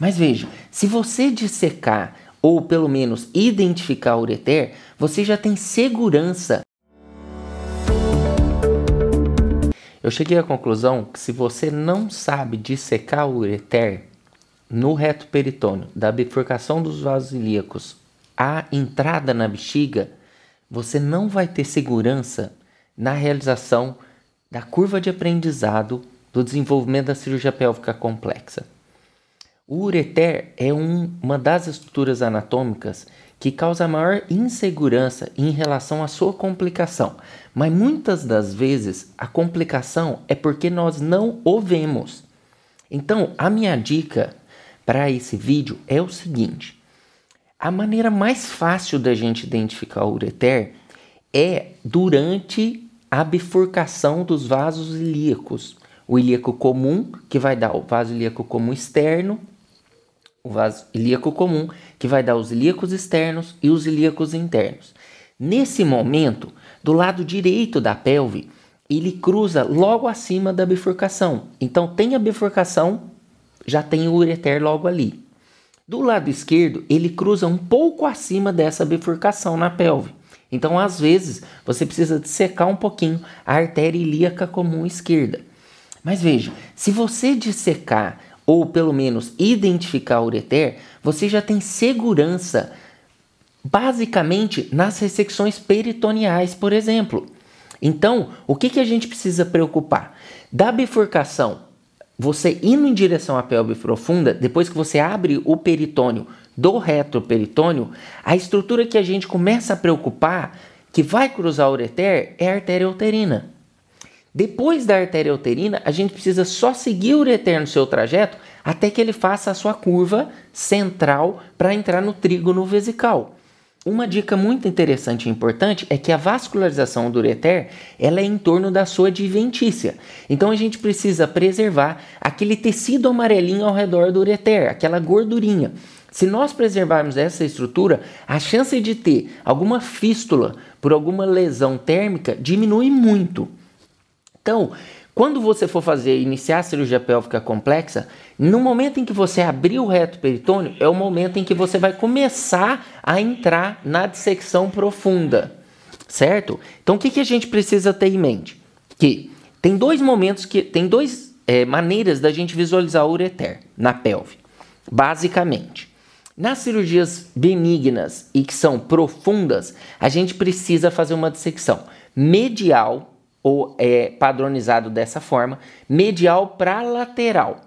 Mas veja, se você dissecar ou pelo menos identificar o ureter, você já tem segurança. Eu cheguei à conclusão que se você não sabe dissecar o ureter no reto peritônio, da bifurcação dos vasos ilíacos à entrada na bexiga, você não vai ter segurança na realização da curva de aprendizado do desenvolvimento da cirurgia pélvica complexa. O ureter é um, uma das estruturas anatômicas que causa maior insegurança em relação à sua complicação, mas muitas das vezes a complicação é porque nós não o vemos. Então, a minha dica para esse vídeo é o seguinte: a maneira mais fácil da gente identificar o ureter é durante a bifurcação dos vasos ilíacos. O ilíaco comum, que vai dar o vaso ilíaco comum externo, o vaso ilíaco comum, que vai dar os ilíacos externos e os ilíacos internos. Nesse momento, do lado direito da pelve, ele cruza logo acima da bifurcação. Então, tem a bifurcação, já tem o ureter logo ali. Do lado esquerdo, ele cruza um pouco acima dessa bifurcação na pelve. Então, às vezes, você precisa secar um pouquinho a artéria ilíaca comum esquerda. Mas veja, se você dissecar ou pelo menos identificar o ureter, você já tem segurança basicamente nas ressecções peritoneais, por exemplo. Então, o que, que a gente precisa preocupar? Da bifurcação, você indo em direção à pelve profunda, depois que você abre o peritônio do retroperitônio, a estrutura que a gente começa a preocupar, que vai cruzar o ureter, é a artéria uterina. Depois da artéria uterina, a gente precisa só seguir o ureter no seu trajeto até que ele faça a sua curva central para entrar no trígono vesical. Uma dica muito interessante e importante é que a vascularização do ureter ela é em torno da sua adventícia. Então a gente precisa preservar aquele tecido amarelinho ao redor do ureter, aquela gordurinha. Se nós preservarmos essa estrutura, a chance de ter alguma fístula por alguma lesão térmica diminui muito. Então, quando você for fazer iniciar a cirurgia pélvica complexa, no momento em que você abrir o reto peritônio, é o momento em que você vai começar a entrar na dissecção profunda, certo? Então, o que, que a gente precisa ter em mente? Que tem dois momentos que tem dois é, maneiras da gente visualizar o ureter na pelve, basicamente. Nas cirurgias benignas e que são profundas, a gente precisa fazer uma dissecção medial ou é padronizado dessa forma, medial para lateral.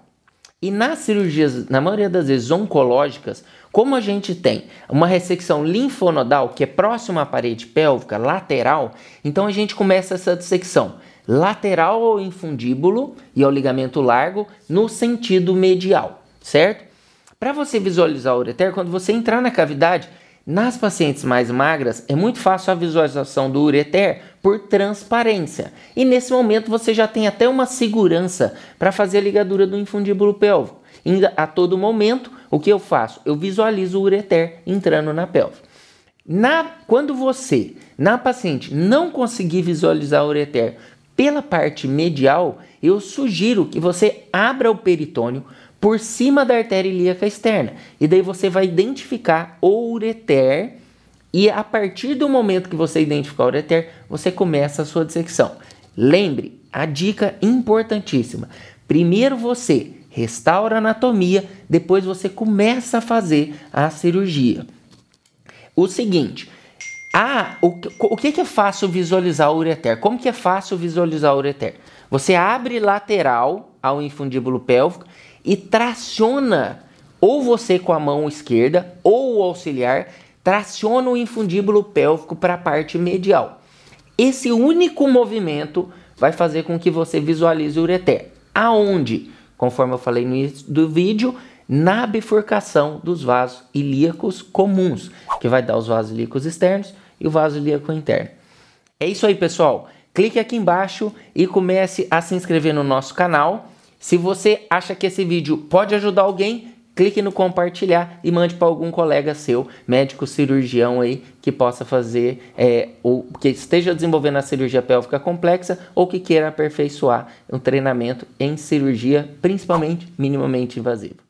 E nas cirurgias, na maioria das vezes oncológicas, como a gente tem uma ressecção linfonodal que é próxima à parede pélvica, lateral, então a gente começa essa dissecção lateral ao infundíbulo e ao ligamento largo no sentido medial, certo? Para você visualizar o ureter, quando você entrar na cavidade, nas pacientes mais magras, é muito fácil a visualização do ureter por transparência. E nesse momento você já tem até uma segurança para fazer a ligadura do infundíbulo pélvico. A todo momento, o que eu faço? Eu visualizo o ureter entrando na pelve. Na, quando você, na paciente, não conseguir visualizar o ureter pela parte medial, eu sugiro que você abra o peritônio, por cima da artéria ilíaca externa. E daí você vai identificar o ureter e a partir do momento que você identificar o ureter, você começa a sua dissecção. Lembre, a dica importantíssima. Primeiro você restaura a anatomia, depois você começa a fazer a cirurgia. O seguinte, ah, o, o que, que é fácil visualizar o ureter? Como que é fácil visualizar o ureter? Você abre lateral ao infundíbulo pélvico e traciona ou você com a mão esquerda ou o auxiliar traciona o infundíbulo pélvico para a parte medial. Esse único movimento vai fazer com que você visualize o ureter. Aonde? Conforme eu falei no início do vídeo, na bifurcação dos vasos ilíacos comuns, que vai dar os vasos ilíacos externos e o vaso ilíaco interno. É isso aí, pessoal. Clique aqui embaixo e comece a se inscrever no nosso canal se você acha que esse vídeo pode ajudar alguém, clique no compartilhar e mande para algum colega seu, médico cirurgião aí, que possa fazer, é, ou que esteja desenvolvendo a cirurgia pélvica complexa ou que queira aperfeiçoar um treinamento em cirurgia, principalmente minimamente invasiva.